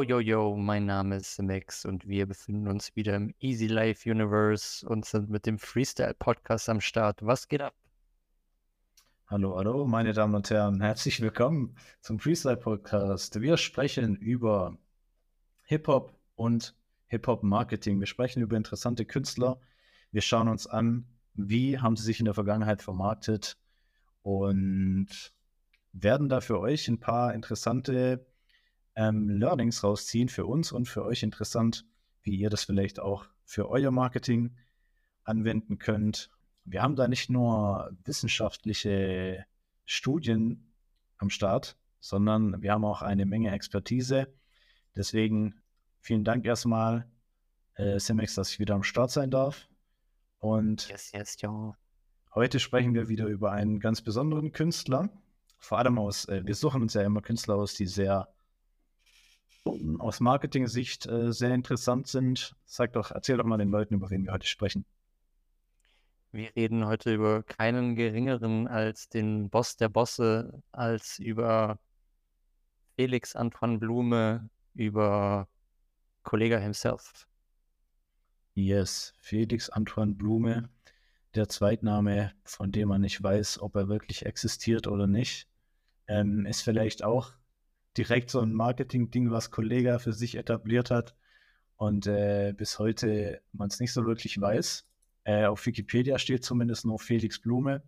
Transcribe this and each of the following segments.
Yo, yo, yo, mein Name ist Max und wir befinden uns wieder im Easy Life Universe und sind mit dem Freestyle Podcast am Start. Was geht ab? Hallo, hallo, meine Damen und Herren, herzlich willkommen zum Freestyle Podcast. Wir sprechen über Hip-Hop und Hip-Hop-Marketing. Wir sprechen über interessante Künstler. Wir schauen uns an, wie haben sie sich in der Vergangenheit vermarktet und werden da für euch ein paar interessante ähm, Learnings rausziehen für uns und für euch interessant, wie ihr das vielleicht auch für euer Marketing anwenden könnt. Wir haben da nicht nur wissenschaftliche Studien am Start, sondern wir haben auch eine Menge Expertise. Deswegen vielen Dank erstmal, äh, Simex, dass ich wieder am Start sein darf. Und yes, yes, ja. heute sprechen wir wieder über einen ganz besonderen Künstler. Vor allem aus, äh, wir suchen uns ja immer Künstler aus, die sehr aus Marketing-Sicht äh, sehr interessant sind. Sag doch, erzähl doch mal den Leuten, über wen wir heute sprechen. Wir reden heute über keinen geringeren als den Boss der Bosse, als über Felix Antoine Blume, über Kollega himself. Yes, Felix Antoine Blume, der Zweitname, von dem man nicht weiß, ob er wirklich existiert oder nicht, ähm, ist vielleicht auch direkt so ein Marketing-Ding, was Kollega für sich etabliert hat und äh, bis heute man es nicht so wirklich weiß. Äh, auf Wikipedia steht zumindest nur Felix Blume.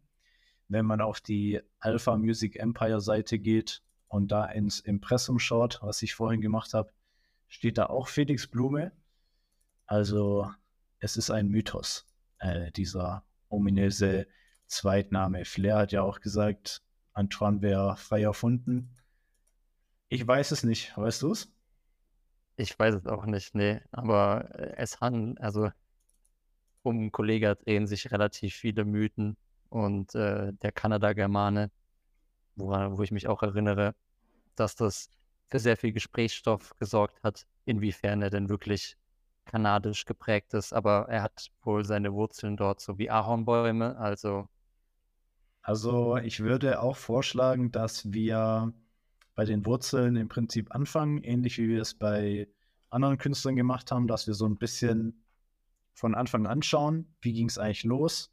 Wenn man auf die Alpha Music Empire Seite geht und da ins Impressum schaut, was ich vorhin gemacht habe, steht da auch Felix Blume. Also es ist ein Mythos, äh, dieser ominöse Zweitname. Flair hat ja auch gesagt, Antoine wäre frei erfunden. Ich weiß es nicht. Weißt du es? Ich weiß es auch nicht, nee. Aber äh, es handelt, also um Kollega drehen sich relativ viele Mythen und äh, der Kanada-Germane, wo, wo ich mich auch erinnere, dass das für sehr viel Gesprächsstoff gesorgt hat, inwiefern er denn wirklich kanadisch geprägt ist. Aber er hat wohl seine Wurzeln dort, so wie Ahornbäume, also. Also ich würde auch vorschlagen, dass wir bei den Wurzeln im Prinzip anfangen, ähnlich wie wir es bei anderen Künstlern gemacht haben, dass wir so ein bisschen von Anfang an schauen, wie ging es eigentlich los.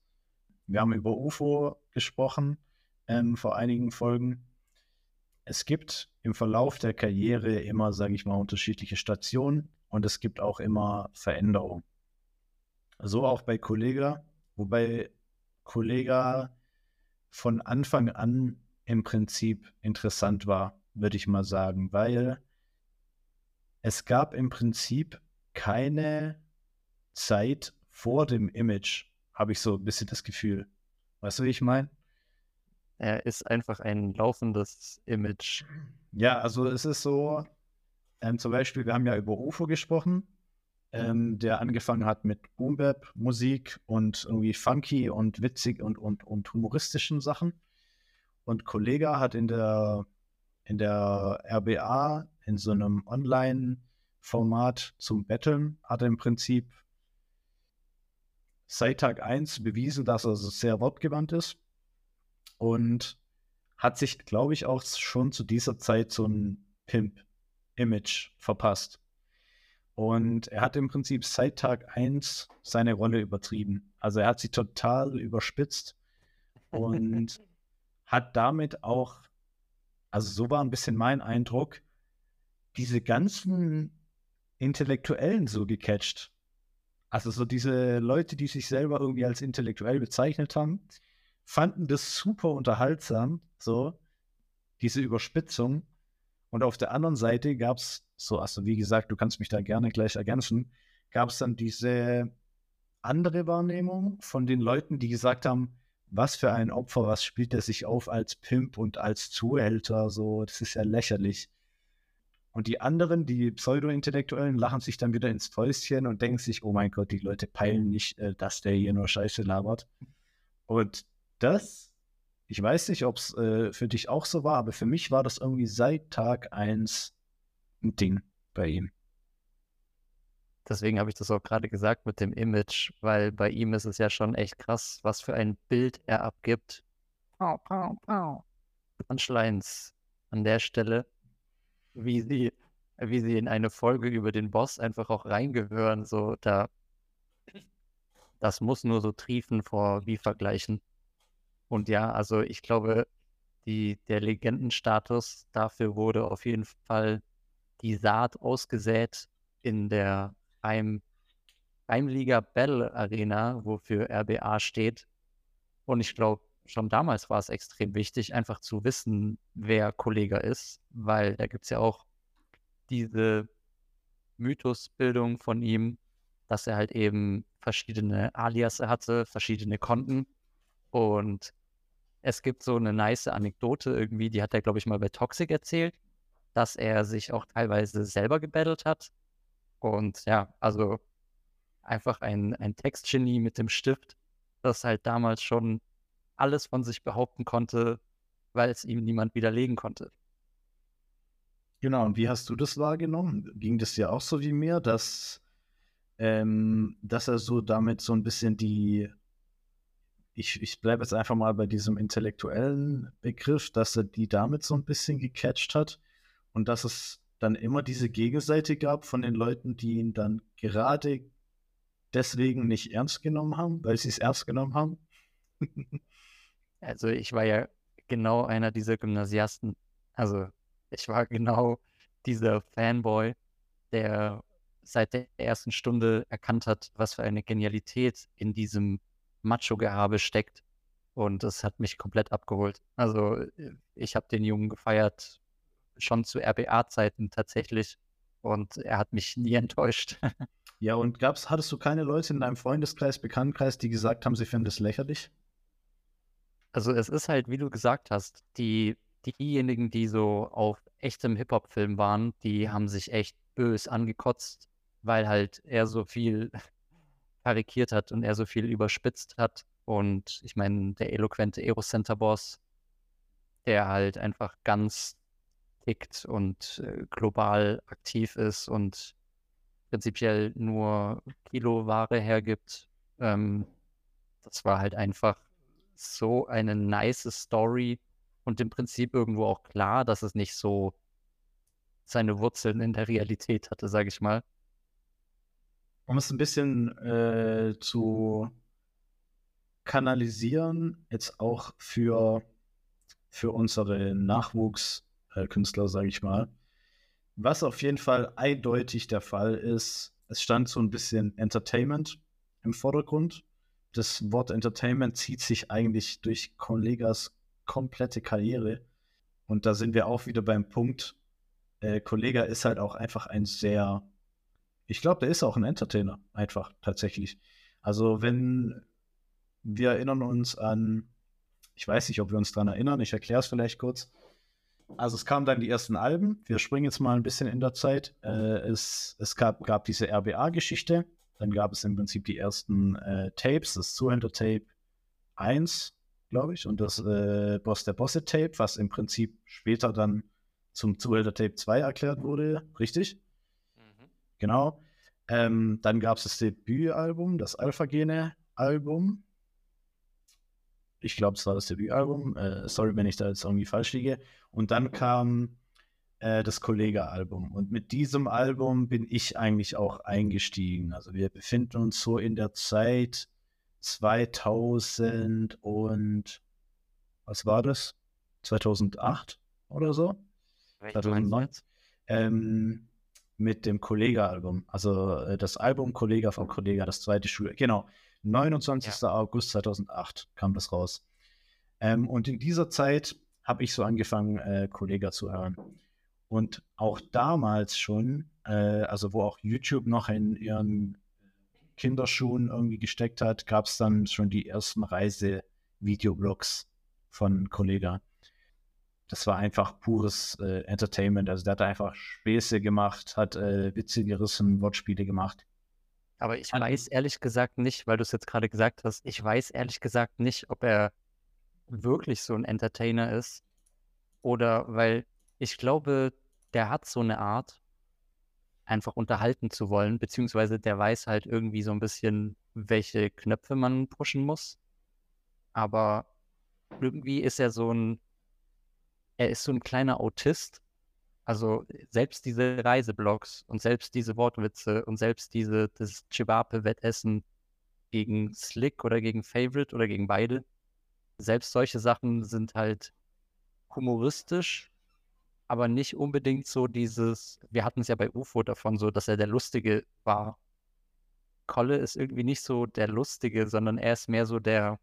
Wir haben über UFO gesprochen ähm, vor einigen Folgen. Es gibt im Verlauf der Karriere immer, sage ich mal, unterschiedliche Stationen und es gibt auch immer Veränderungen. So auch bei Kollega, wobei Kollega von Anfang an im Prinzip interessant war würde ich mal sagen, weil es gab im Prinzip keine Zeit vor dem Image, habe ich so ein bisschen das Gefühl. Weißt du, wie ich meine? Er ist einfach ein laufendes Image. Ja, also es ist so, ähm, zum Beispiel, wir haben ja über UFO gesprochen, ähm, der angefangen hat mit Boombap, Musik und irgendwie funky und witzig und, und, und humoristischen Sachen. Und Kollega hat in der in der RBA in so einem Online-Format zum Betteln hat er im Prinzip seit Tag 1 bewiesen, dass er sehr wortgewandt ist und hat sich, glaube ich, auch schon zu dieser Zeit so ein Pimp-Image verpasst. Und er hat im Prinzip seit Tag 1 seine Rolle übertrieben. Also er hat sie total überspitzt und hat damit auch also so war ein bisschen mein Eindruck, diese ganzen Intellektuellen so gecatcht. Also so diese Leute, die sich selber irgendwie als intellektuell bezeichnet haben, fanden das super unterhaltsam, so diese Überspitzung. Und auf der anderen Seite gab es so, also wie gesagt, du kannst mich da gerne gleich ergänzen, gab es dann diese andere Wahrnehmung von den Leuten, die gesagt haben, was für ein Opfer, was spielt er sich auf als Pimp und als Zuhälter, so, das ist ja lächerlich. Und die anderen, die Pseudo-Intellektuellen, lachen sich dann wieder ins Fäustchen und denken sich, oh mein Gott, die Leute peilen nicht, äh, dass der hier nur Scheiße labert. Und das, ich weiß nicht, ob es äh, für dich auch so war, aber für mich war das irgendwie seit Tag 1 ein Ding bei ihm. Deswegen habe ich das auch gerade gesagt mit dem Image, weil bei ihm ist es ja schon echt krass, was für ein Bild er abgibt. Pow, pow, pow. Punchlines an der Stelle, wie sie wie sie in eine Folge über den Boss einfach auch reingehören. So, da, das muss nur so triefen vor wie vergleichen. Und ja, also ich glaube, die, der Legendenstatus dafür wurde auf jeden Fall die Saat ausgesät in der Heim, Heimliga Battle Arena, wofür RBA steht. Und ich glaube, schon damals war es extrem wichtig, einfach zu wissen, wer Kollege ist, weil da gibt es ja auch diese Mythosbildung von ihm, dass er halt eben verschiedene Alias hatte, verschiedene Konten. Und es gibt so eine nice Anekdote irgendwie, die hat er, glaube ich, mal bei Toxic erzählt, dass er sich auch teilweise selber gebettelt hat. Und ja, also einfach ein, ein Textgenie mit dem Stift, das halt damals schon alles von sich behaupten konnte, weil es ihm niemand widerlegen konnte. Genau, und wie hast du das wahrgenommen? Ging das dir auch so wie mir, dass, ähm, dass er so damit so ein bisschen die, ich, ich bleibe jetzt einfach mal bei diesem intellektuellen Begriff, dass er die damit so ein bisschen gecatcht hat und dass es dann immer diese Gegenseite gab von den Leuten, die ihn dann gerade deswegen nicht ernst genommen haben, weil sie es ernst genommen haben? also ich war ja genau einer dieser Gymnasiasten. Also ich war genau dieser Fanboy, der seit der ersten Stunde erkannt hat, was für eine Genialität in diesem Macho-Gehabe steckt. Und das hat mich komplett abgeholt. Also äh, ich habe den Jungen gefeiert, schon zu RBA-Zeiten tatsächlich. Und er hat mich nie enttäuscht. Ja, und gab's, hattest du keine Leute in deinem Freundeskreis, Bekanntenkreis, die gesagt haben, sie finden das lächerlich? Also es ist halt, wie du gesagt hast, die diejenigen, die so auf echtem Hip-Hop-Film waren, die haben sich echt bös angekotzt, weil halt er so viel karikiert hat und er so viel überspitzt hat. Und ich meine, der eloquente Aero-Center-Boss, der halt einfach ganz tickt und äh, global aktiv ist und prinzipiell nur Kiloware hergibt. Ähm, das war halt einfach so eine nice Story und im Prinzip irgendwo auch klar, dass es nicht so seine Wurzeln in der Realität hatte, sage ich mal. Um es ein bisschen äh, zu kanalisieren, jetzt auch für, für unsere Nachwuchskünstler, sage ich mal. Was auf jeden Fall eindeutig der Fall ist, es stand so ein bisschen Entertainment im Vordergrund. Das Wort Entertainment zieht sich eigentlich durch Kollegas komplette Karriere. Und da sind wir auch wieder beim Punkt, äh, Kollega ist halt auch einfach ein sehr, ich glaube, der ist auch ein Entertainer, einfach tatsächlich. Also wenn wir erinnern uns an, ich weiß nicht, ob wir uns daran erinnern, ich erkläre es vielleicht kurz. Also es kamen dann die ersten Alben, wir springen jetzt mal ein bisschen in der Zeit. Äh, es es gab, gab diese RBA-Geschichte, dann gab es im Prinzip die ersten äh, Tapes, das Zuhälter-Tape 1, glaube ich, und das äh, Boss der Bosse Tape, was im Prinzip später dann zum Zuhälter Tape 2 erklärt wurde, richtig? Mhm. Genau. Ähm, dann gab es das Debütalbum, das Alpha-Gene Album. Ich glaube, es war das Debütalbum. Äh, sorry, wenn ich da jetzt irgendwie falsch liege. Und dann kam äh, das Kollege-Album. Und mit diesem Album bin ich eigentlich auch eingestiegen. Also wir befinden uns so in der Zeit 2000 und was war das? 2008 oder so? 2009. Ähm, mit dem Kollega-Album. Also äh, das Album Kollega von Kollega, das zweite Schuljahr. Genau. 29. Ja. August 2008 kam das raus. Ähm, und in dieser Zeit habe ich so angefangen, äh, Kollega zu hören. Und auch damals schon, äh, also wo auch YouTube noch in ihren Kinderschuhen irgendwie gesteckt hat, gab es dann schon die ersten Reise-Videoblogs von Kollega. Das war einfach pures äh, Entertainment. Also der hat einfach Späße gemacht, hat äh, Witze gerissen, Wortspiele gemacht. Aber ich weiß ehrlich gesagt nicht, weil du es jetzt gerade gesagt hast, ich weiß ehrlich gesagt nicht, ob er wirklich so ein Entertainer ist oder weil ich glaube, der hat so eine Art, einfach unterhalten zu wollen, beziehungsweise der weiß halt irgendwie so ein bisschen, welche Knöpfe man pushen muss. Aber irgendwie ist er so ein, er ist so ein kleiner Autist. Also selbst diese Reiseblogs und selbst diese Wortwitze und selbst diese das Chivape-Wettessen gegen Slick oder gegen Favorite oder gegen beide, selbst solche Sachen sind halt humoristisch, aber nicht unbedingt so dieses, wir hatten es ja bei UFO davon so, dass er der Lustige war. Kolle ist irgendwie nicht so der Lustige, sondern er ist mehr so der,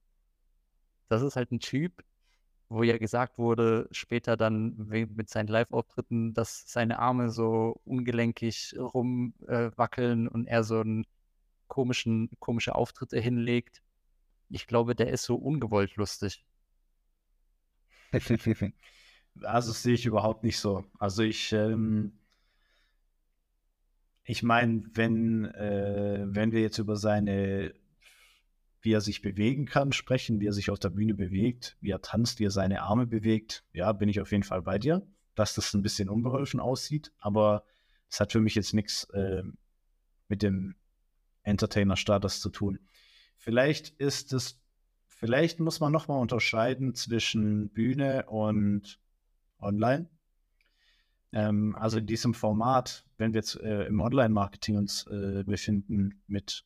das ist halt ein Typ, wo ja gesagt wurde, später dann mit seinen Live-Auftritten, dass seine Arme so ungelenkig rumwackeln äh, und er so einen komischen, komische Auftritte hinlegt. Ich glaube, der ist so ungewollt lustig. Also sehe ich überhaupt nicht so. Also ich, ähm, ich meine, wenn, äh, wenn wir jetzt über seine, wie er sich bewegen kann, sprechen, wie er sich auf der Bühne bewegt, wie er tanzt, wie er seine Arme bewegt, ja, bin ich auf jeden Fall bei dir, dass das ein bisschen unbeholfen aussieht, aber es hat für mich jetzt nichts äh, mit dem Entertainer-Status zu tun. Vielleicht ist es, vielleicht muss man nochmal unterscheiden zwischen Bühne und online. Ähm, also in diesem Format, wenn wir jetzt äh, im Online-Marketing uns äh, befinden mit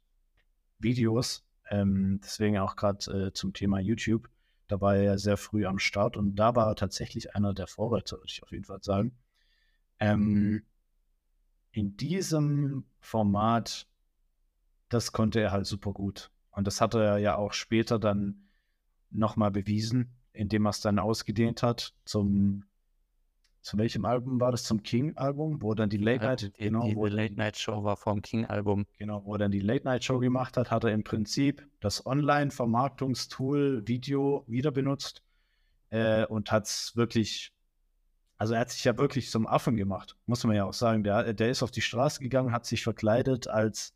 Videos, ähm, deswegen auch gerade äh, zum Thema YouTube, da war er ja sehr früh am Start und da war er tatsächlich einer der Vorreiter, würde ich auf jeden Fall sagen. Ähm, in diesem Format, das konnte er halt super gut. Und das hat er ja auch später dann nochmal bewiesen, indem er es dann ausgedehnt hat zum zu welchem Album war das? Zum King-Album, wo dann die Late Night, die, genau, die, wo die Late Night Show war vom King-Album. Genau, wo er dann die Late Night Show gemacht hat, hat er im Prinzip das Online-Vermarktungstool Video wieder benutzt äh, und hat es wirklich, also er hat sich ja wirklich zum Affen gemacht, muss man ja auch sagen. Der, der ist auf die Straße gegangen, hat sich verkleidet als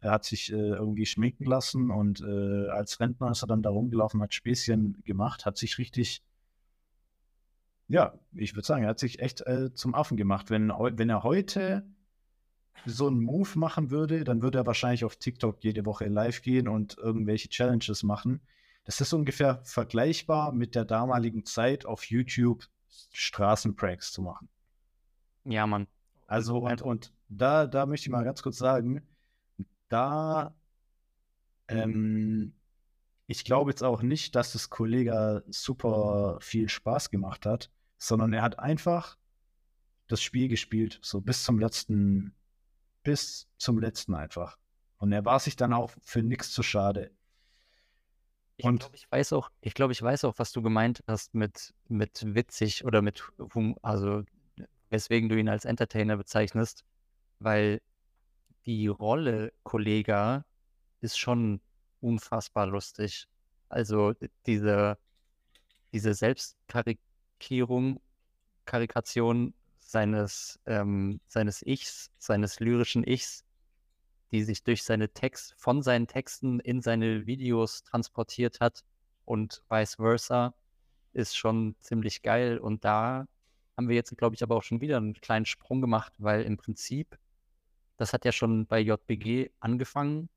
er hat sich äh, irgendwie schminken lassen und äh, als Rentner ist er dann da rumgelaufen, hat Späßchen gemacht, hat sich richtig ja, ich würde sagen, er hat sich echt äh, zum Affen gemacht. Wenn, wenn er heute so einen Move machen würde, dann würde er wahrscheinlich auf TikTok jede Woche live gehen und irgendwelche Challenges machen. Das ist ungefähr vergleichbar mit der damaligen Zeit auf YouTube Straßenpranks zu machen. Ja, Mann. Also, und, und da, da möchte ich mal ganz kurz sagen, da, ähm, ich glaube jetzt auch nicht, dass das Kollege super viel Spaß gemacht hat sondern er hat einfach das Spiel gespielt, so bis zum letzten, bis zum letzten einfach. Und er war sich dann auch für nichts zu schade. Und ich glaube, ich weiß auch, ich glaube, ich weiß auch, was du gemeint hast mit, mit witzig oder mit, also weswegen du ihn als Entertainer bezeichnest, weil die Rolle Kollega ist schon unfassbar lustig. Also diese, diese Selbstkarik Karikierung, Karikation seines, ähm, seines Ichs, seines lyrischen Ichs, die sich durch seine Text, von seinen Texten in seine Videos transportiert hat und vice versa, ist schon ziemlich geil. Und da haben wir jetzt, glaube ich, aber auch schon wieder einen kleinen Sprung gemacht, weil im Prinzip, das hat ja schon bei JBG angefangen,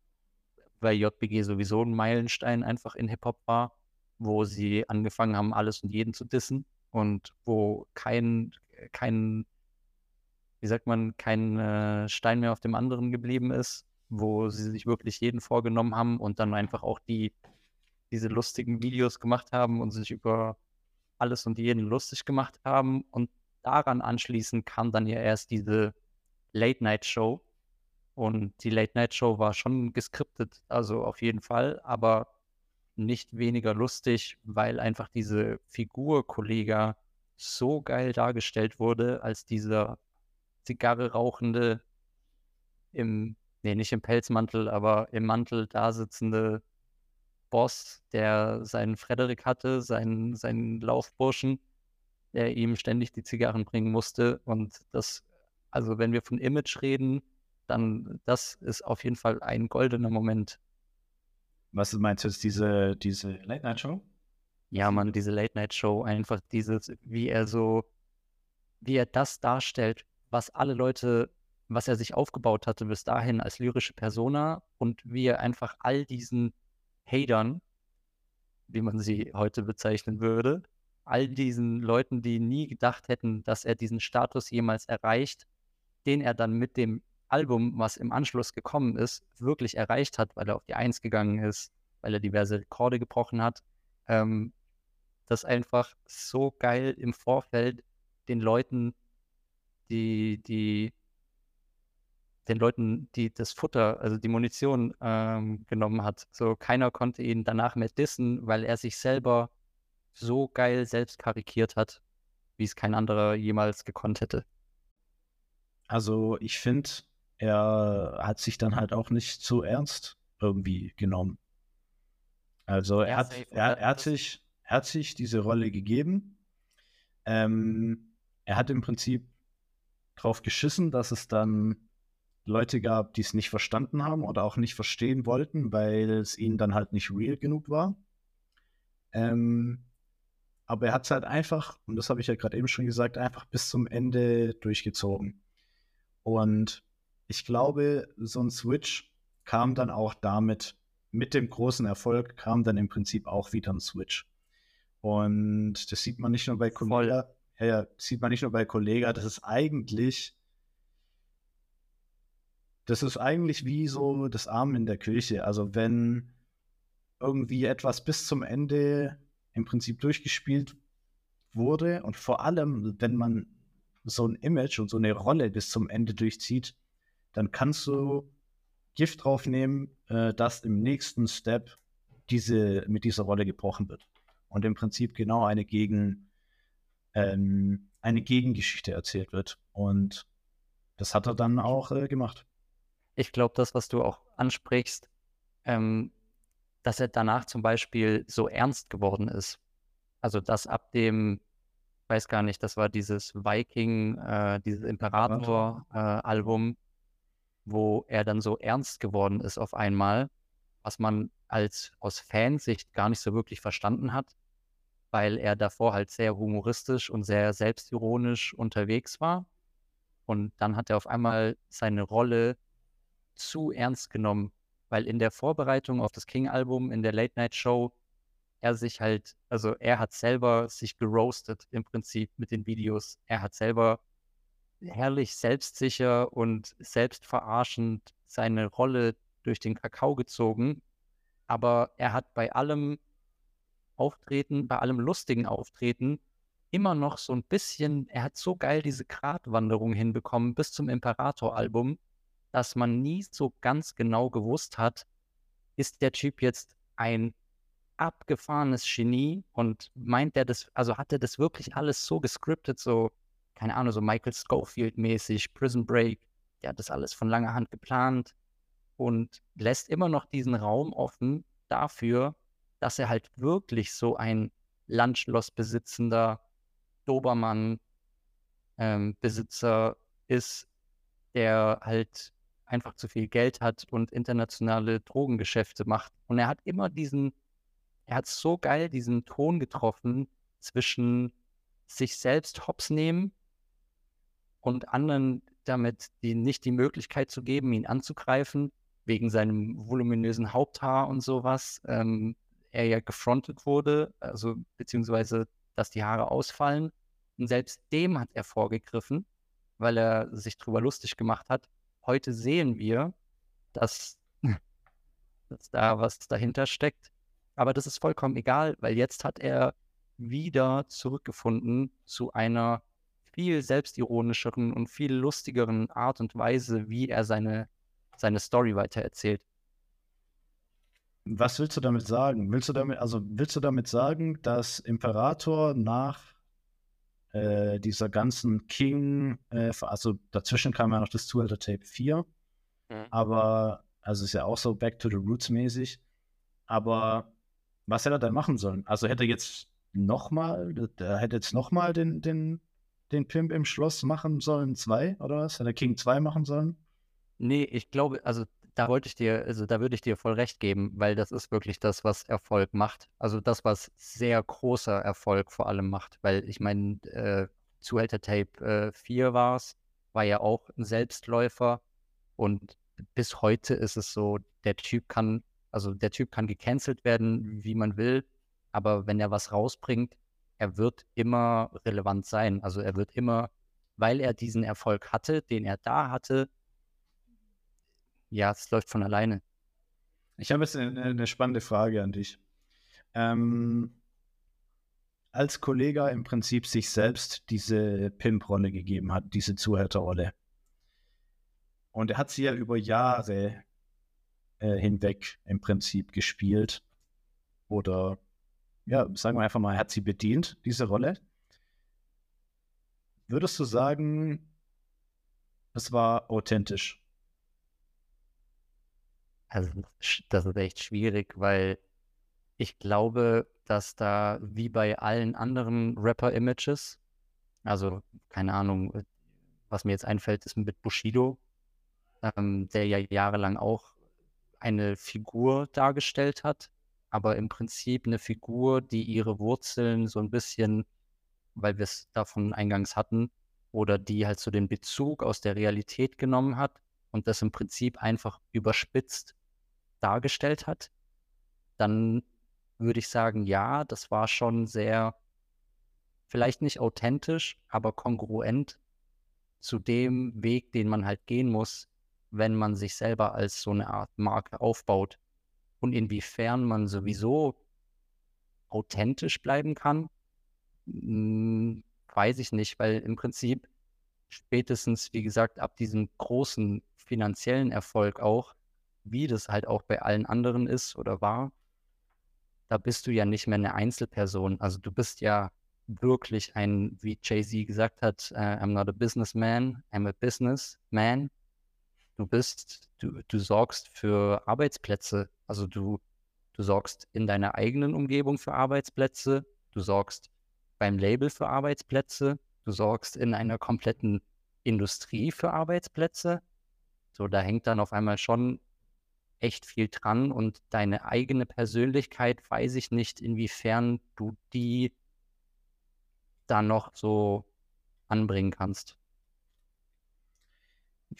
weil JBG sowieso ein Meilenstein einfach in Hip-Hop war, wo sie angefangen haben, alles und jeden zu dissen und wo kein, kein, wie sagt man, kein äh, Stein mehr auf dem anderen geblieben ist, wo sie sich wirklich jeden vorgenommen haben und dann einfach auch die, diese lustigen Videos gemacht haben und sich über alles und jeden lustig gemacht haben. Und daran anschließend kam dann ja erst diese Late-Night-Show. Und die Late-Night-Show war schon geskriptet, also auf jeden Fall, aber nicht weniger lustig, weil einfach diese Figur Kollega so geil dargestellt wurde, als dieser Zigarre rauchende, im, nee, nicht im Pelzmantel, aber im Mantel da sitzende Boss, der seinen Frederik hatte, seinen, seinen Laufburschen, der ihm ständig die Zigarren bringen musste. Und das, also wenn wir von Image reden, dann das ist auf jeden Fall ein goldener Moment was meinst du jetzt, diese, diese Late-Night-Show? Ja, man, diese Late-Night-Show, einfach dieses, wie er so, wie er das darstellt, was alle Leute, was er sich aufgebaut hatte bis dahin als lyrische Persona und wie er einfach all diesen Hatern, wie man sie heute bezeichnen würde, all diesen Leuten, die nie gedacht hätten, dass er diesen Status jemals erreicht, den er dann mit dem Album, was im Anschluss gekommen ist, wirklich erreicht hat, weil er auf die Eins gegangen ist, weil er diverse Rekorde gebrochen hat. Ähm, das einfach so geil im Vorfeld den Leuten, die, die, den Leuten, die das Futter, also die Munition ähm, genommen hat. So keiner konnte ihn danach mehr dissen, weil er sich selber so geil selbst karikiert hat, wie es kein anderer jemals gekonnt hätte. Also ich finde, er hat sich dann halt auch nicht so ernst irgendwie genommen. Also er hat, er, er hat, sich, er hat sich diese Rolle gegeben. Ähm, er hat im Prinzip drauf geschissen, dass es dann Leute gab, die es nicht verstanden haben oder auch nicht verstehen wollten, weil es ihnen dann halt nicht real genug war. Ähm, aber er hat es halt einfach, und das habe ich ja gerade eben schon gesagt, einfach bis zum Ende durchgezogen. Und ich glaube, so ein Switch kam dann auch damit, mit dem großen Erfolg kam dann im Prinzip auch wieder ein Switch. Und das sieht man nicht nur bei Kollega, ja, ja, sieht man nicht nur bei Kollega, das ist eigentlich, das ist eigentlich wie so das Arm in der Kirche. Also wenn irgendwie etwas bis zum Ende im Prinzip durchgespielt wurde und vor allem, wenn man so ein Image und so eine Rolle bis zum Ende durchzieht, dann kannst du Gift drauf nehmen, äh, dass im nächsten Step diese, mit dieser Rolle gebrochen wird. Und im Prinzip genau eine Gegen, ähm, eine Gegengeschichte erzählt wird. Und das hat er dann auch äh, gemacht. Ich glaube, das, was du auch ansprichst, ähm, dass er danach zum Beispiel so ernst geworden ist. Also, dass ab dem, weiß gar nicht, das war dieses Viking, äh, dieses Imperator-Album, äh, wo er dann so ernst geworden ist auf einmal, was man als aus Fansicht gar nicht so wirklich verstanden hat, weil er davor halt sehr humoristisch und sehr selbstironisch unterwegs war. Und dann hat er auf einmal seine Rolle zu ernst genommen, weil in der Vorbereitung auf das King-Album, in der Late-Night-Show, er sich halt, also er hat selber sich geroastet im Prinzip mit den Videos. Er hat selber herrlich selbstsicher und selbstverarschend seine Rolle durch den Kakao gezogen. Aber er hat bei allem Auftreten, bei allem lustigen Auftreten immer noch so ein bisschen, er hat so geil diese Gratwanderung hinbekommen bis zum Imperator-Album, dass man nie so ganz genau gewusst hat, ist der Typ jetzt ein abgefahrenes Genie und meint er das, also hat er das wirklich alles so gescriptet, so keine Ahnung, so Michael Schofield-mäßig, Prison Break, der hat das alles von langer Hand geplant und lässt immer noch diesen Raum offen dafür, dass er halt wirklich so ein Landschloss besitzender Dobermann-Besitzer ähm, ist, der halt einfach zu viel Geld hat und internationale Drogengeschäfte macht. Und er hat immer diesen, er hat so geil diesen Ton getroffen zwischen sich selbst hops nehmen und anderen damit die nicht die Möglichkeit zu geben, ihn anzugreifen, wegen seinem voluminösen Haupthaar und sowas. Ähm, er ja gefrontet wurde, also beziehungsweise, dass die Haare ausfallen. Und selbst dem hat er vorgegriffen, weil er sich darüber lustig gemacht hat. Heute sehen wir, dass, dass da was dahinter steckt. Aber das ist vollkommen egal, weil jetzt hat er wieder zurückgefunden zu einer viel selbstironischeren und viel lustigeren Art und Weise, wie er seine, seine Story weitererzählt. Was willst du damit sagen? Willst du damit, also willst du damit sagen, dass Imperator nach äh, dieser ganzen King, äh, also dazwischen kam ja noch das Zuhälter Tape 4, mhm. aber, also ist ja auch so Back to the Roots mäßig, aber was hätte er dann machen sollen? Also hätte er jetzt nochmal, der hätte jetzt nochmal den, den den Pimp im Schloss machen sollen, zwei, oder was? Hätte King 2 machen sollen? Nee, ich glaube, also da wollte ich dir, also da würde ich dir voll recht geben, weil das ist wirklich das, was Erfolg macht. Also das, was sehr großer Erfolg vor allem macht, weil ich meine, äh, Zuhälter Tape äh, 4 war es, war ja auch ein Selbstläufer und bis heute ist es so, der Typ kann, also der Typ kann gecancelt werden, wie man will, aber wenn er was rausbringt, er wird immer relevant sein. Also er wird immer, weil er diesen Erfolg hatte, den er da hatte, ja, es läuft von alleine. Ich habe jetzt eine, eine spannende Frage an dich. Ähm, als Kollege im Prinzip sich selbst diese Pimp-Rolle gegeben hat, diese Zuhälterrolle. Und er hat sie ja über Jahre äh, hinweg im Prinzip gespielt. Oder, ja, sagen wir einfach mal, hat sie bedient, diese Rolle. Würdest du sagen, es war authentisch? Also, das ist echt schwierig, weil ich glaube, dass da wie bei allen anderen Rapper-Images, also keine Ahnung, was mir jetzt einfällt, ist mit Bushido, ähm, der ja jahrelang auch eine Figur dargestellt hat, aber im Prinzip eine Figur, die ihre Wurzeln so ein bisschen, weil wir es davon eingangs hatten, oder die halt so den Bezug aus der Realität genommen hat und das im Prinzip einfach überspitzt dargestellt hat, dann würde ich sagen, ja, das war schon sehr, vielleicht nicht authentisch, aber kongruent zu dem Weg, den man halt gehen muss, wenn man sich selber als so eine Art Marke aufbaut. Und inwiefern man sowieso authentisch bleiben kann, hm, weiß ich nicht, weil im Prinzip spätestens, wie gesagt, ab diesem großen finanziellen Erfolg auch, wie das halt auch bei allen anderen ist oder war, da bist du ja nicht mehr eine Einzelperson. Also du bist ja wirklich ein, wie Jay-Z gesagt hat, uh, I'm not a businessman, I'm a businessman. Du bist, du, du sorgst für Arbeitsplätze. Also du, du sorgst in deiner eigenen Umgebung für Arbeitsplätze, du sorgst beim Label für Arbeitsplätze, du sorgst in einer kompletten Industrie für Arbeitsplätze. So, da hängt dann auf einmal schon echt viel dran und deine eigene Persönlichkeit weiß ich nicht, inwiefern du die da noch so anbringen kannst.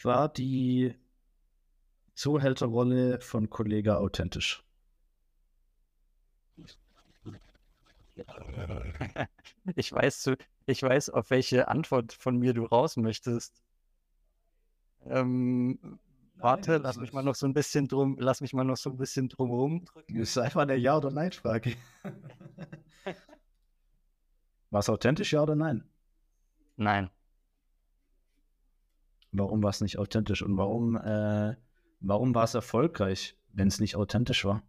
War die Zuhälterrolle von Kollega authentisch? Ich weiß, ich weiß, auf welche Antwort von mir du raus möchtest. Ähm, Warte, lass mich mal noch so ein bisschen drum, lass mich mal noch so ein bisschen drum rumdrücken. Das ist einfach eine Ja- oder Nein-Frage. war es authentisch, ja oder nein? Nein. Warum war es nicht authentisch und warum, äh, warum war es erfolgreich, wenn es nicht authentisch war?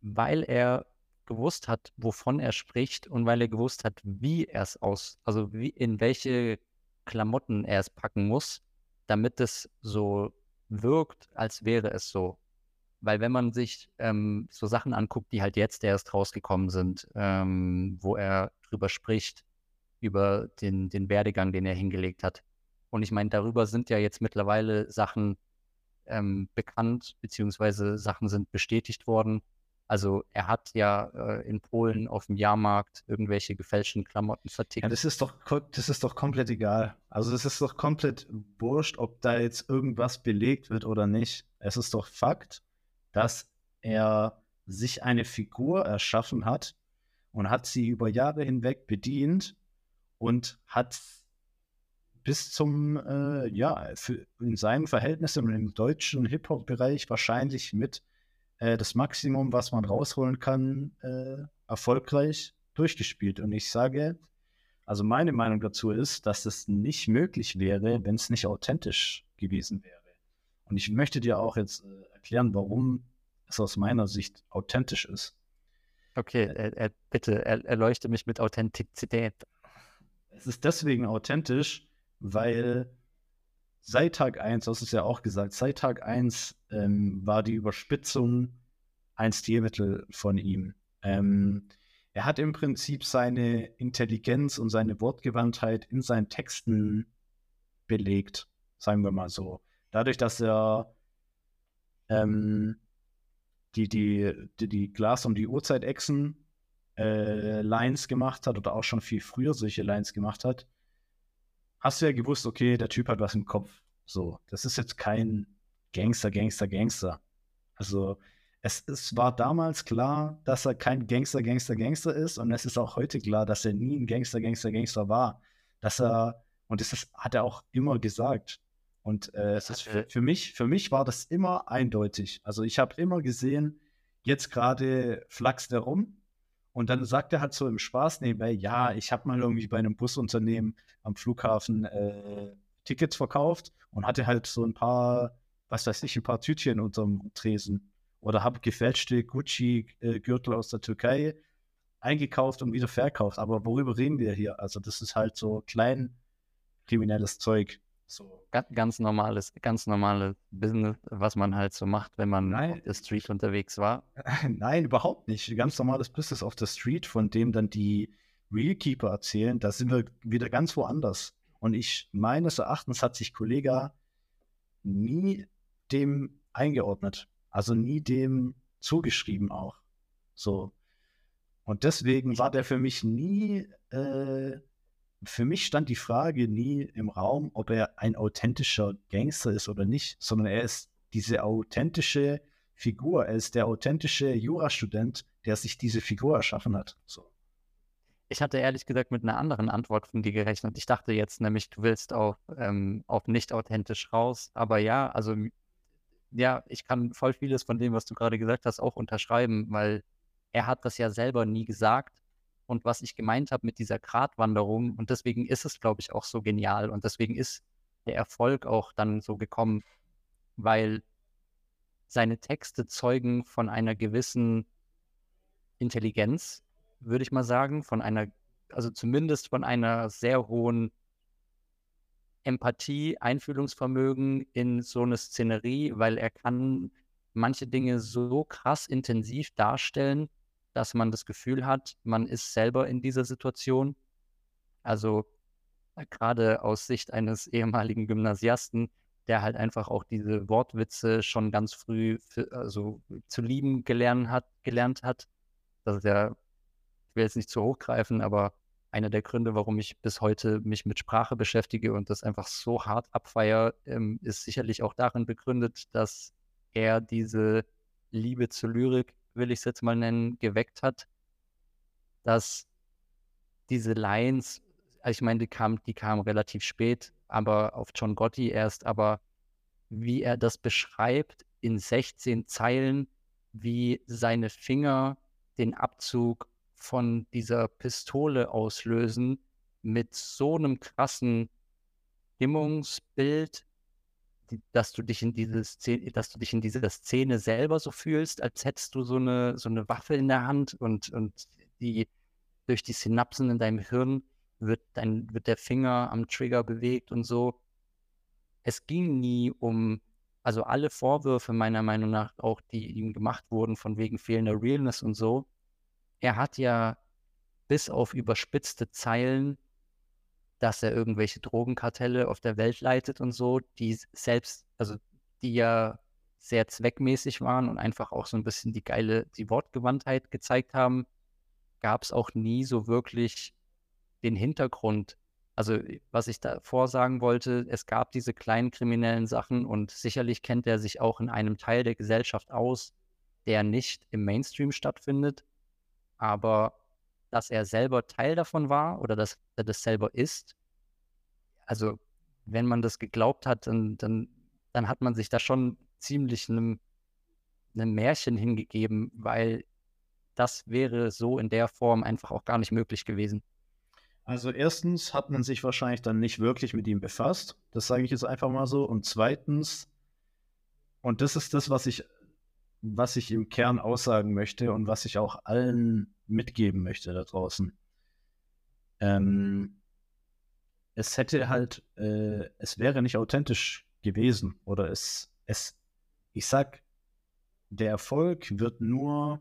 Weil er gewusst hat, wovon er spricht und weil er gewusst hat, wie er es aus, also wie, in welche Klamotten er es packen muss, damit es so wirkt, als wäre es so. Weil wenn man sich ähm, so Sachen anguckt, die halt jetzt erst rausgekommen sind, ähm, wo er drüber spricht, über den, den Werdegang, den er hingelegt hat. Und ich meine, darüber sind ja jetzt mittlerweile Sachen ähm, bekannt, beziehungsweise Sachen sind bestätigt worden, also er hat ja äh, in Polen auf dem Jahrmarkt irgendwelche gefälschten Klamotten vertickt. Ja, das ist doch das ist doch komplett egal. Also es ist doch komplett wurscht, ob da jetzt irgendwas belegt wird oder nicht. Es ist doch Fakt, dass er sich eine Figur erschaffen hat und hat sie über Jahre hinweg bedient und hat bis zum, äh, ja, für, in seinen Verhältnissen im deutschen Hip-Hop-Bereich wahrscheinlich mit äh, das Maximum, was man rausholen kann, äh, erfolgreich durchgespielt. Und ich sage, also meine Meinung dazu ist, dass es nicht möglich wäre, wenn es nicht authentisch gewesen wäre. Und ich möchte dir auch jetzt äh, erklären, warum es aus meiner Sicht authentisch ist. Okay, er, er, bitte er, erleuchte mich mit Authentizität. Es ist deswegen authentisch, weil seit Tag 1, das ist ja auch gesagt, seit Tag 1 ähm, war die Überspitzung ein Stilmittel von ihm. Ähm, er hat im Prinzip seine Intelligenz und seine Wortgewandtheit in seinen Texten belegt, sagen wir mal so. Dadurch, dass er ähm, die, die, die, die Glas- und die Uhrzeitechsen äh, Lines gemacht hat oder auch schon viel früher solche Lines gemacht hat, hast du ja gewusst, okay, der Typ hat was im Kopf. So, das ist jetzt kein Gangster, Gangster, Gangster. Also es, es war damals klar, dass er kein Gangster, Gangster, Gangster ist und es ist auch heute klar, dass er nie ein Gangster, Gangster, Gangster war. Dass er, und das ist, hat er auch immer gesagt. Und äh, es ist für, für, mich, für mich war das immer eindeutig. Also ich habe immer gesehen, jetzt gerade flaxt er rum und dann sagt er halt so im Spaß nebenbei, ja, ich habe mal irgendwie bei einem Busunternehmen am Flughafen äh, Tickets verkauft und hatte halt so ein paar, was weiß ich, ein paar Tütchen unterm Tresen oder habe gefälschte Gucci-Gürtel aus der Türkei eingekauft und wieder verkauft. Aber worüber reden wir hier? Also das ist halt so klein kriminelles Zeug. So. Ganz, ganz normales, ganz normales Business, was man halt so macht, wenn man Nein. auf der Street unterwegs war. Nein, überhaupt nicht. Ganz normales Business auf der Street, von dem dann die Realkeeper erzählen, da sind wir wieder ganz woanders. Und ich, meines Erachtens hat sich Kollega nie dem eingeordnet. Also nie dem zugeschrieben auch. So. Und deswegen war der für mich nie, äh, für mich stand die Frage nie im Raum, ob er ein authentischer Gangster ist oder nicht, sondern er ist diese authentische Figur. Er ist der authentische Jurastudent, der sich diese Figur erschaffen hat. So. Ich hatte ehrlich gesagt mit einer anderen Antwort von dir gerechnet. Ich dachte jetzt nämlich, du willst auf, ähm, auf nicht authentisch raus. Aber ja, also ja, ich kann voll vieles von dem, was du gerade gesagt hast, auch unterschreiben, weil er hat das ja selber nie gesagt. Und was ich gemeint habe mit dieser Gratwanderung, und deswegen ist es, glaube ich, auch so genial. Und deswegen ist der Erfolg auch dann so gekommen, weil seine Texte zeugen von einer gewissen Intelligenz, würde ich mal sagen, von einer, also zumindest von einer sehr hohen Empathie, Einfühlungsvermögen in so eine Szenerie, weil er kann manche Dinge so krass intensiv darstellen, dass man das Gefühl hat, man ist selber in dieser Situation. Also äh, gerade aus Sicht eines ehemaligen Gymnasiasten, der halt einfach auch diese Wortwitze schon ganz früh für, also zu lieben gelernt hat, gelernt hat. Das ist ja, ich will jetzt nicht zu hoch greifen, aber einer der Gründe, warum ich bis heute mich mit Sprache beschäftige und das einfach so hart abfeier, ähm, ist sicherlich auch darin begründet, dass er diese Liebe zur Lyrik, will ich es jetzt mal nennen, geweckt hat, dass diese Lines, also ich meine, die kamen die kam relativ spät, aber auf John Gotti erst, aber wie er das beschreibt in 16 Zeilen, wie seine Finger den Abzug von dieser Pistole auslösen mit so einem krassen Stimmungsbild, dass du dich in diese Szene, dass du dich in dieser Szene selber so fühlst, als hättest du so eine, so eine Waffe in der Hand und, und die durch die Synapsen in deinem Hirn wird, dein, wird der Finger am Trigger bewegt und so. Es ging nie um, also alle Vorwürfe meiner Meinung nach auch, die ihm gemacht wurden, von wegen fehlender Realness und so, er hat ja bis auf überspitzte Zeilen, dass er irgendwelche Drogenkartelle auf der Welt leitet und so, die selbst, also die ja sehr zweckmäßig waren und einfach auch so ein bisschen die geile, die Wortgewandtheit gezeigt haben, gab es auch nie so wirklich den Hintergrund. Also, was ich davor sagen wollte, es gab diese kleinen kriminellen Sachen und sicherlich kennt er sich auch in einem Teil der Gesellschaft aus, der nicht im Mainstream stattfindet, aber dass er selber Teil davon war oder dass er das selber ist, also wenn man das geglaubt hat, dann, dann, dann hat man sich da schon ziemlich einem, einem Märchen hingegeben, weil das wäre so in der Form einfach auch gar nicht möglich gewesen. Also erstens hat man sich wahrscheinlich dann nicht wirklich mit ihm befasst. Das sage ich jetzt einfach mal so. Und zweitens, und das ist das, was ich was ich im Kern aussagen möchte und was ich auch allen mitgeben möchte da draußen. Ähm, es hätte halt, äh, es wäre nicht authentisch gewesen oder es, es, ich sag, der Erfolg wird nur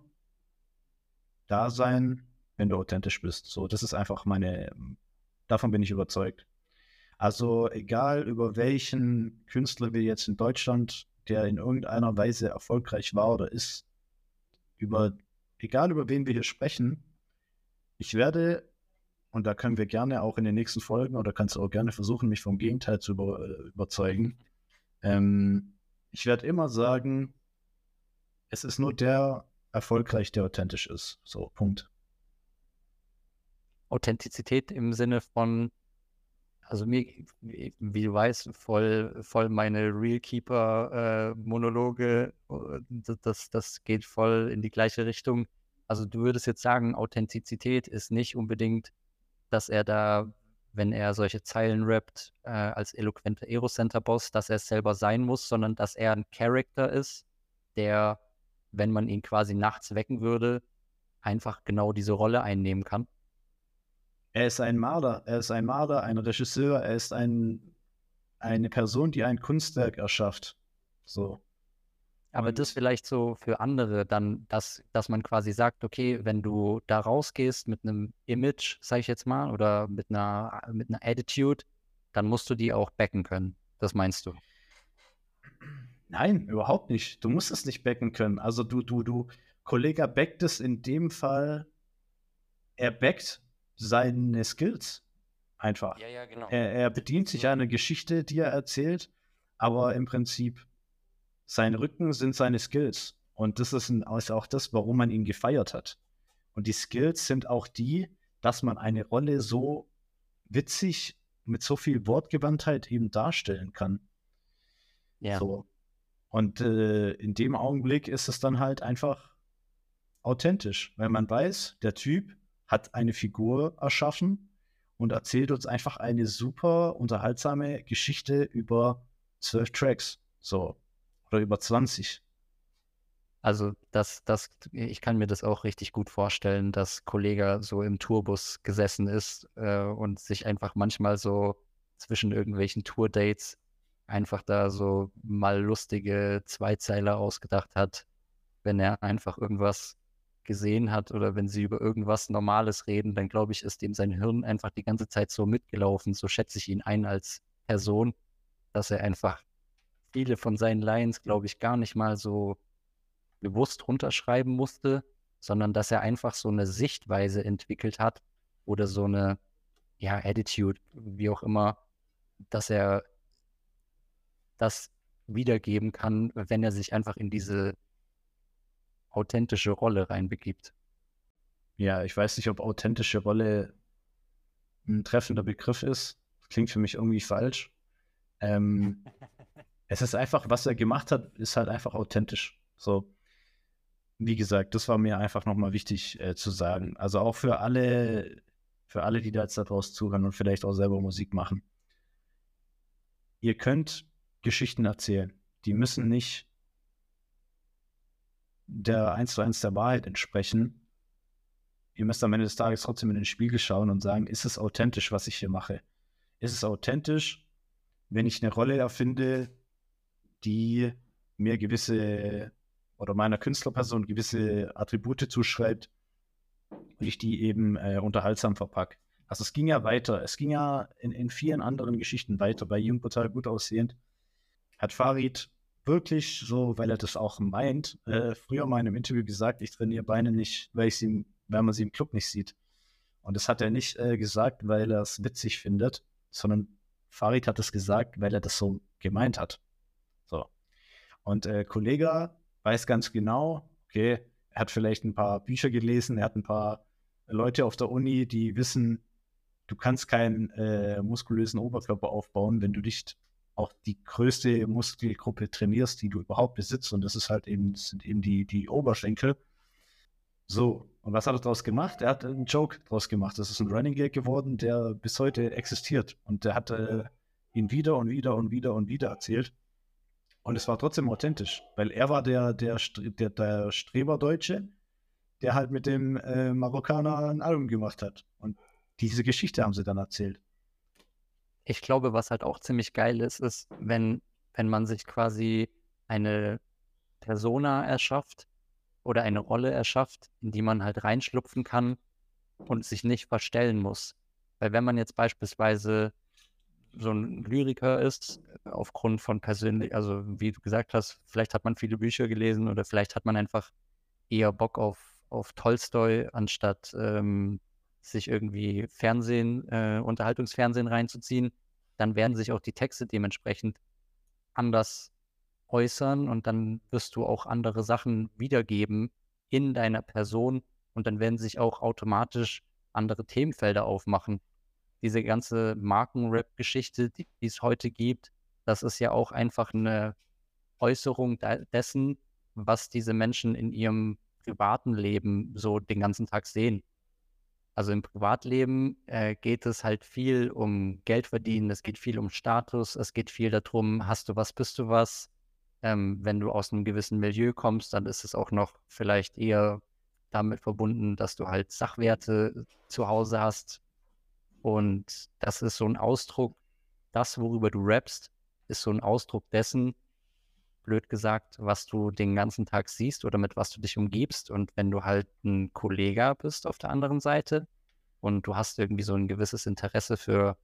da sein, wenn du authentisch bist. So, das ist einfach meine, davon bin ich überzeugt. Also egal über welchen Künstler wir jetzt in Deutschland der in irgendeiner Weise erfolgreich war oder ist, über, egal über wen wir hier sprechen, ich werde, und da können wir gerne auch in den nächsten Folgen, oder kannst du auch gerne versuchen, mich vom Gegenteil zu über, äh, überzeugen, ähm, ich werde immer sagen, Es ist nur der erfolgreich, der authentisch ist. So, Punkt. Authentizität im Sinne von, also mir, wie du weißt, voll, voll meine Realkeeper-Monologe, äh, das, das geht voll in die gleiche Richtung. Also du würdest jetzt sagen, Authentizität ist nicht unbedingt, dass er da, wenn er solche Zeilen rappt, äh, als eloquenter Aerocenter-Boss, dass er es selber sein muss, sondern dass er ein Charakter ist, der, wenn man ihn quasi nachts wecken würde, einfach genau diese Rolle einnehmen kann. Er ist ein Maler, er ist ein Maler, ein Regisseur, er ist ein, eine Person, die ein Kunstwerk erschafft. So. Aber das vielleicht so für andere dann, dass, dass man quasi sagt, okay, wenn du da rausgehst mit einem Image, sag ich jetzt mal, oder mit einer, mit einer Attitude, dann musst du die auch backen können. Das meinst du? Nein, überhaupt nicht. Du musst es nicht backen können. Also du, du, du, Kollege backt es in dem Fall, er backt seine Skills einfach. Ja, ja, genau. Er, er bedient sich einer Geschichte, die er erzählt, aber im Prinzip sein Rücken sind seine Skills. Und das ist, ein, ist auch das, warum man ihn gefeiert hat. Und die Skills sind auch die, dass man eine Rolle so witzig mit so viel Wortgewandtheit eben darstellen kann. Ja. So. Und äh, in dem Augenblick ist es dann halt einfach authentisch, weil man weiß, der Typ hat eine Figur erschaffen und erzählt uns einfach eine super unterhaltsame Geschichte über zwölf Tracks. So. Oder über 20. Also das, das, ich kann mir das auch richtig gut vorstellen, dass Kollege so im Tourbus gesessen ist äh, und sich einfach manchmal so zwischen irgendwelchen Tourdates einfach da so mal lustige Zweizeiler ausgedacht hat, wenn er einfach irgendwas gesehen hat oder wenn sie über irgendwas Normales reden, dann glaube ich, ist dem sein Hirn einfach die ganze Zeit so mitgelaufen. So schätze ich ihn ein als Person, dass er einfach viele von seinen Lines, glaube ich, gar nicht mal so bewusst runterschreiben musste, sondern dass er einfach so eine Sichtweise entwickelt hat oder so eine, ja, Attitude, wie auch immer, dass er das wiedergeben kann, wenn er sich einfach in diese authentische Rolle reinbegibt. Ja, ich weiß nicht, ob authentische Rolle ein treffender Begriff ist. Klingt für mich irgendwie falsch. Ähm, es ist einfach, was er gemacht hat, ist halt einfach authentisch. So, wie gesagt, das war mir einfach nochmal wichtig äh, zu sagen. Also auch für alle, für alle, die da jetzt daraus zuhören und vielleicht auch selber Musik machen. Ihr könnt Geschichten erzählen. Die müssen nicht der eins zu eins der Wahrheit entsprechen. Ihr müsst am Ende des Tages trotzdem in den Spiegel schauen und sagen, ist es authentisch, was ich hier mache? Ist es authentisch, wenn ich eine Rolle erfinde, die mir gewisse oder meiner Künstlerperson gewisse Attribute zuschreibt und ich die eben äh, unterhaltsam verpacke. Also es ging ja weiter. Es ging ja in, in vielen anderen Geschichten weiter. Bei Jung total gut aussehend hat Farid wirklich so, weil er das auch meint, äh, früher mal in einem Interview gesagt, ich trainiere Beine nicht, weil, ich sie, weil man sie im Club nicht sieht. Und das hat er nicht äh, gesagt, weil er es witzig findet, sondern Farid hat es gesagt, weil er das so gemeint hat. So. Und äh, Kollege weiß ganz genau, okay, er hat vielleicht ein paar Bücher gelesen, er hat ein paar Leute auf der Uni, die wissen, du kannst keinen äh, muskulösen Oberkörper aufbauen, wenn du nicht auch die größte Muskelgruppe trainierst, die du überhaupt besitzt. Und das ist halt eben, sind eben die, die Oberschenkel. So, und was hat er daraus gemacht? Er hat einen Joke daraus gemacht. Das ist ein Running Gag geworden, der bis heute existiert. Und der hat äh, ihn wieder und wieder und wieder und wieder erzählt. Und es war trotzdem authentisch, weil er war der, der, der, der Streberdeutsche, der halt mit dem äh, Marokkaner ein Album gemacht hat. Und diese Geschichte haben sie dann erzählt ich glaube, was halt auch ziemlich geil ist, ist, wenn, wenn man sich quasi eine Persona erschafft oder eine Rolle erschafft, in die man halt reinschlupfen kann und sich nicht verstellen muss. Weil wenn man jetzt beispielsweise so ein Lyriker ist, aufgrund von persönlich, also wie du gesagt hast, vielleicht hat man viele Bücher gelesen oder vielleicht hat man einfach eher Bock auf, auf Tolstoi anstatt ähm, sich irgendwie Fernsehen, äh, Unterhaltungsfernsehen reinzuziehen, dann werden sich auch die Texte dementsprechend anders äußern und dann wirst du auch andere Sachen wiedergeben in deiner Person und dann werden sich auch automatisch andere Themenfelder aufmachen. Diese ganze Markenrap-Geschichte, die, die es heute gibt, das ist ja auch einfach eine Äußerung dessen, was diese Menschen in ihrem privaten Leben so den ganzen Tag sehen. Also im Privatleben äh, geht es halt viel um Geld verdienen, es geht viel um Status, es geht viel darum, hast du was, bist du was. Ähm, wenn du aus einem gewissen Milieu kommst, dann ist es auch noch vielleicht eher damit verbunden, dass du halt Sachwerte zu Hause hast. Und das ist so ein Ausdruck, das, worüber du rappst, ist so ein Ausdruck dessen, blöd gesagt, was du den ganzen Tag siehst oder mit was du dich umgibst. Und wenn du halt ein Kollege bist auf der anderen Seite und du hast irgendwie so ein gewisses Interesse für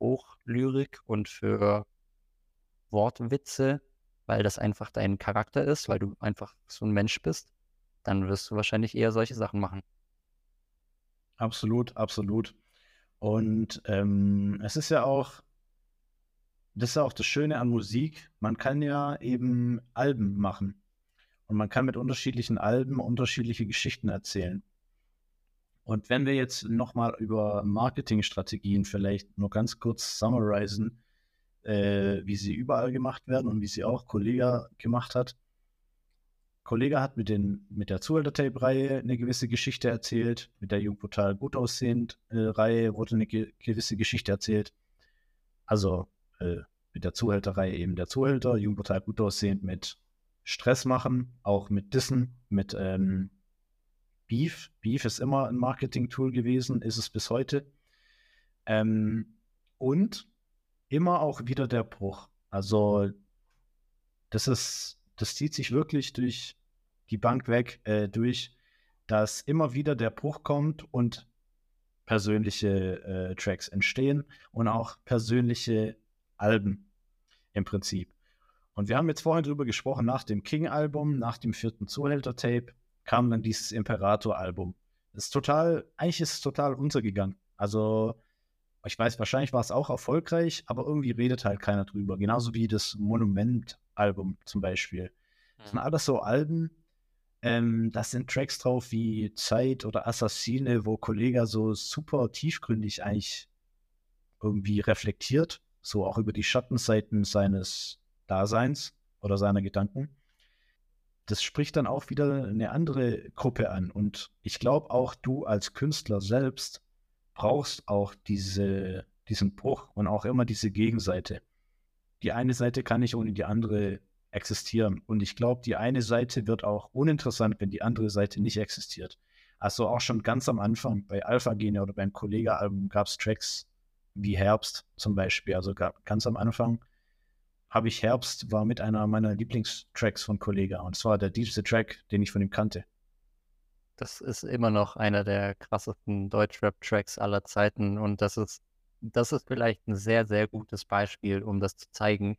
Hochlyrik und für Wortwitze, weil das einfach dein Charakter ist, weil du einfach so ein Mensch bist, dann wirst du wahrscheinlich eher solche Sachen machen. Absolut, absolut. Und ähm, es ist ja auch das ist auch das Schöne an Musik. Man kann ja eben Alben machen. Und man kann mit unterschiedlichen Alben unterschiedliche Geschichten erzählen. Und wenn wir jetzt nochmal über Marketingstrategien vielleicht nur ganz kurz summarisen, äh, wie sie überall gemacht werden und wie sie auch Kollega gemacht hat. Kollega hat mit, den, mit der Zuhälter-Tape-Reihe eine gewisse Geschichte erzählt, mit der Jung Brutal gut aussehend äh, Reihe wurde eine ge gewisse Geschichte erzählt. Also äh, mit der Zuhälterei eben der Zuhälter, Jugendpartei gut aussehend mit Stress machen, auch mit Dissen, mit ähm, Beef. Beef ist immer ein Marketing-Tool gewesen, ist es bis heute. Ähm, und immer auch wieder der Bruch. Also das ist, das zieht sich wirklich durch die Bank weg, äh, durch, dass immer wieder der Bruch kommt und persönliche äh, Tracks entstehen und auch persönliche Alben im Prinzip. Und wir haben jetzt vorhin drüber gesprochen, nach dem King-Album, nach dem vierten Zuhälter-Tape kam dann dieses Imperator-Album. Das ist total, eigentlich ist es total untergegangen. Also, ich weiß, wahrscheinlich war es auch erfolgreich, aber irgendwie redet halt keiner drüber. Genauso wie das Monument-Album zum Beispiel. Das sind mhm. alles so Alben, ähm, da sind Tracks drauf wie Zeit oder Assassine, wo Kollega so super tiefgründig eigentlich irgendwie reflektiert so auch über die Schattenseiten seines Daseins oder seiner Gedanken. Das spricht dann auch wieder eine andere Gruppe an. Und ich glaube auch du als Künstler selbst brauchst auch diese, diesen Bruch und auch immer diese Gegenseite. Die eine Seite kann nicht ohne die andere existieren. Und ich glaube, die eine Seite wird auch uninteressant, wenn die andere Seite nicht existiert. Also auch schon ganz am Anfang bei Alpha Gene oder beim Kollega-Album gab es Tracks, wie Herbst zum Beispiel. Also ganz am Anfang habe ich Herbst, war mit einer meiner Lieblingstracks von Kollega. Und zwar der tiefste Track, den ich von ihm kannte. Das ist immer noch einer der krassesten Deutschrap-Tracks aller Zeiten. Und das ist, das ist vielleicht ein sehr, sehr gutes Beispiel, um das zu zeigen,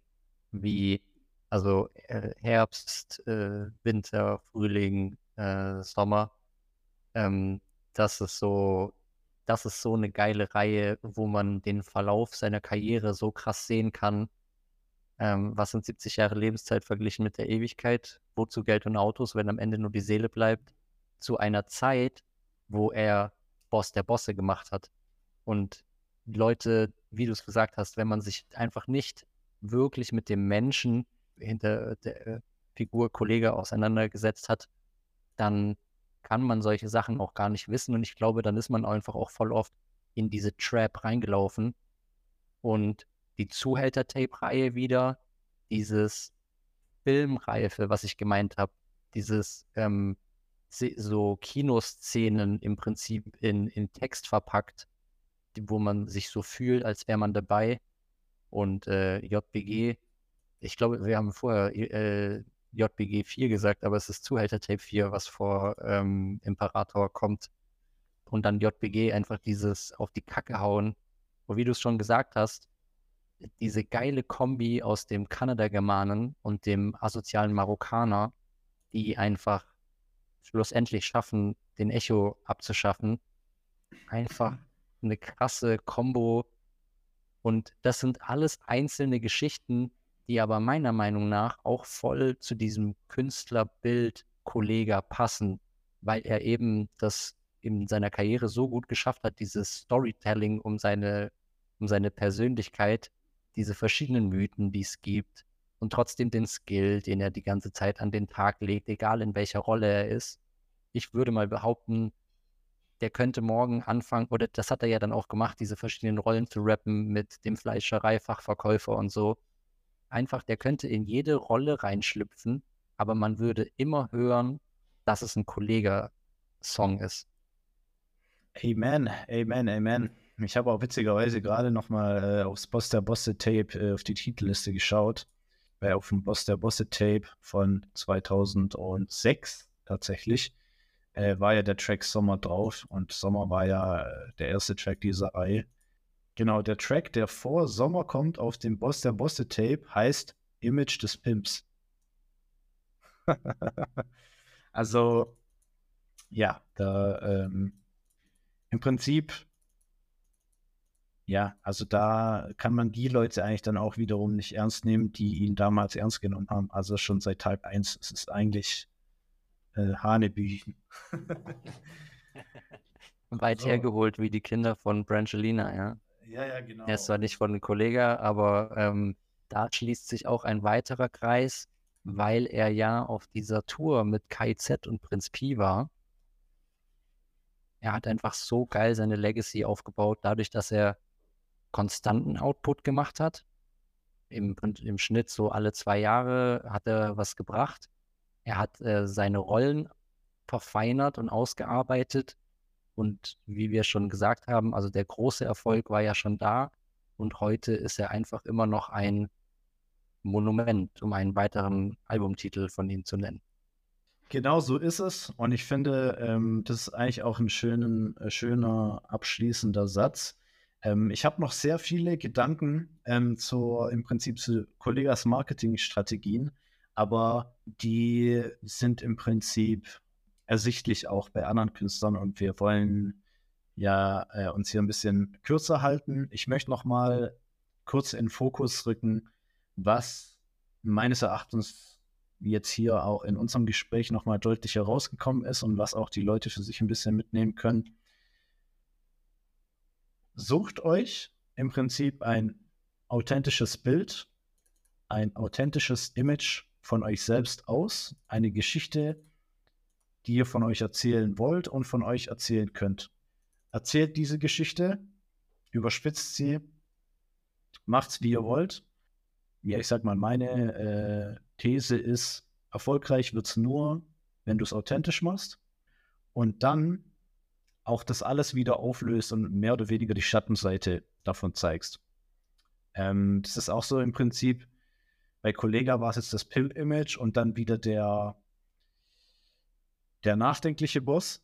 wie, also äh, Herbst, äh, Winter, Frühling, äh, Sommer, ähm, das ist so das ist so eine geile Reihe, wo man den Verlauf seiner Karriere so krass sehen kann. Ähm, was sind 70 Jahre Lebenszeit verglichen mit der Ewigkeit? Wozu Geld und Autos, wenn am Ende nur die Seele bleibt? Zu einer Zeit, wo er Boss der Bosse gemacht hat. Und Leute, wie du es gesagt hast, wenn man sich einfach nicht wirklich mit dem Menschen hinter der Figur Kollege auseinandergesetzt hat, dann kann man solche Sachen auch gar nicht wissen. Und ich glaube, dann ist man einfach auch voll oft in diese Trap reingelaufen. Und die Zuhälter-Tape-Reihe wieder, dieses Filmreife, was ich gemeint habe, dieses ähm, so Kinoszenen im Prinzip in, in Text verpackt, wo man sich so fühlt, als wäre man dabei. Und äh, JBG, ich glaube, wir haben vorher äh, JBG 4 gesagt, aber es ist Zuhälter Tape 4, was vor ähm, Imperator kommt. Und dann JBG einfach dieses auf die Kacke hauen. Und wie du es schon gesagt hast, diese geile Kombi aus dem Kanada-Germanen und dem asozialen Marokkaner, die einfach schlussendlich schaffen, den Echo abzuschaffen. Einfach eine krasse Kombo. Und das sind alles einzelne Geschichten, die aber meiner Meinung nach auch voll zu diesem Künstlerbild Kollega passen, weil er eben das in seiner Karriere so gut geschafft hat, dieses Storytelling um seine, um seine Persönlichkeit, diese verschiedenen Mythen, die es gibt und trotzdem den Skill, den er die ganze Zeit an den Tag legt, egal in welcher Rolle er ist. Ich würde mal behaupten, der könnte morgen anfangen, oder das hat er ja dann auch gemacht, diese verschiedenen Rollen zu rappen mit dem Fleischereifachverkäufer und so. Einfach, der könnte in jede Rolle reinschlüpfen, aber man würde immer hören, dass es ein Kollege-Song ist. Amen, Amen, Amen. Ich habe auch witzigerweise gerade nochmal äh, aufs Boss der Bosse Tape äh, auf die Titelliste geschaut. Bei auf dem Boss der Bosse Tape von 2006 tatsächlich äh, war ja der Track Sommer drauf und Sommer war ja äh, der erste Track dieser Reihe. Genau, der Track, der vor Sommer kommt auf dem Boss der Bosse Tape, heißt Image des Pimps. also, ja, da ähm, im Prinzip, ja, also da kann man die Leute eigentlich dann auch wiederum nicht ernst nehmen, die ihn damals ernst genommen haben. Also schon seit Tag 1. Es ist eigentlich äh, Hanebüchen. Weit so. hergeholt wie die Kinder von Brangelina, ja. Ja, ja, genau. Er ist zwar nicht von Kollega, aber ähm, da schließt sich auch ein weiterer Kreis, weil er ja auf dieser Tour mit KZ und Prinz Pi war. Er hat einfach so geil seine Legacy aufgebaut, dadurch, dass er konstanten Output gemacht hat. Im, im Schnitt so alle zwei Jahre hat er was gebracht. Er hat äh, seine Rollen verfeinert und ausgearbeitet. Und wie wir schon gesagt haben, also der große Erfolg war ja schon da. Und heute ist er einfach immer noch ein Monument, um einen weiteren Albumtitel von ihm zu nennen. Genau so ist es. Und ich finde, ähm, das ist eigentlich auch ein schönen, äh, schöner abschließender Satz. Ähm, ich habe noch sehr viele Gedanken ähm, zur, im Prinzip zu Kollegas Marketingstrategien aber die sind im Prinzip ersichtlich auch bei anderen Künstlern und wir wollen ja äh, uns hier ein bisschen kürzer halten. Ich möchte noch mal kurz in Fokus rücken, was meines Erachtens jetzt hier auch in unserem Gespräch noch mal deutlich herausgekommen ist und was auch die Leute für sich ein bisschen mitnehmen können. Sucht euch im Prinzip ein authentisches Bild, ein authentisches Image von euch selbst aus, eine Geschichte, die ihr von euch erzählen wollt und von euch erzählen könnt. Erzählt diese Geschichte, überspitzt sie, macht's wie ihr wollt. Ja, ich sag mal, meine äh, These ist, erfolgreich wird's nur, wenn du es authentisch machst und dann auch das alles wieder auflöst und mehr oder weniger die Schattenseite davon zeigst. Ähm, das ist auch so im Prinzip, bei Kollega war es jetzt das Pimp-Image und dann wieder der, der nachdenkliche Boss,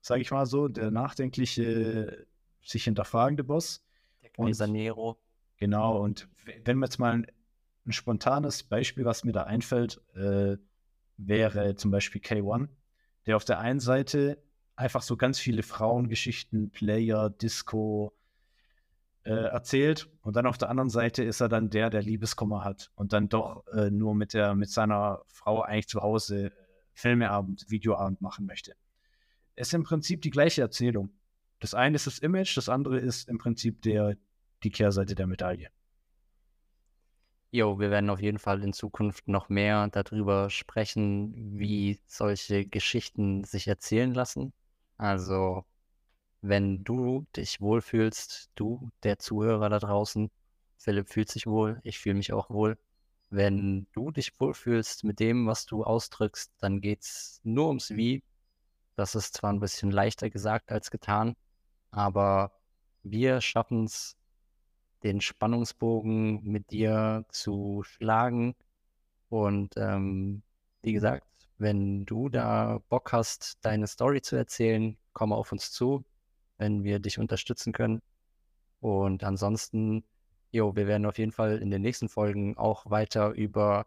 sage ich mal so, der nachdenkliche, sich hinterfragende Boss. Der Kaiser Nero. Genau, und wenn wir jetzt mal ein, ein, spontanes Beispiel, was mir da einfällt, äh, wäre zum Beispiel K1, der auf der einen Seite einfach so ganz viele Frauengeschichten, Player, Disco, äh, erzählt und dann auf der anderen Seite ist er dann der, der Liebeskummer hat und dann doch äh, nur mit der mit seiner Frau eigentlich zu Hause Filmeabend, Videoabend machen möchte. Es ist im Prinzip die gleiche Erzählung. Das eine ist das Image, das andere ist im Prinzip der die Kehrseite der Medaille. Jo, wir werden auf jeden Fall in Zukunft noch mehr darüber sprechen, wie solche Geschichten sich erzählen lassen. Also wenn du dich wohlfühlst, du, der Zuhörer da draußen, Philipp fühlt sich wohl, ich fühle mich auch wohl. Wenn du dich wohlfühlst mit dem, was du ausdrückst, dann geht es nur ums Wie. Das ist zwar ein bisschen leichter gesagt als getan, aber wir schaffen es, den Spannungsbogen mit dir zu schlagen. Und ähm, wie gesagt, wenn du da Bock hast, deine Story zu erzählen, komm auf uns zu wenn wir dich unterstützen können. Und ansonsten, jo, wir werden auf jeden Fall in den nächsten Folgen auch weiter über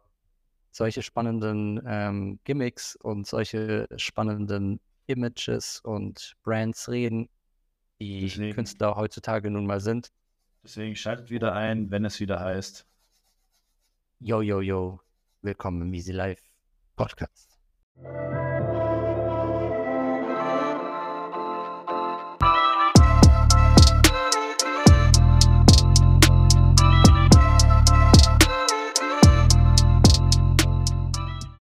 solche spannenden ähm, Gimmicks und solche spannenden Images und Brands reden, die deswegen, Künstler heutzutage nun mal sind. Deswegen schaltet wieder ein, wenn es wieder heißt. Yo, yo, yo. Willkommen im Easy Life Podcast.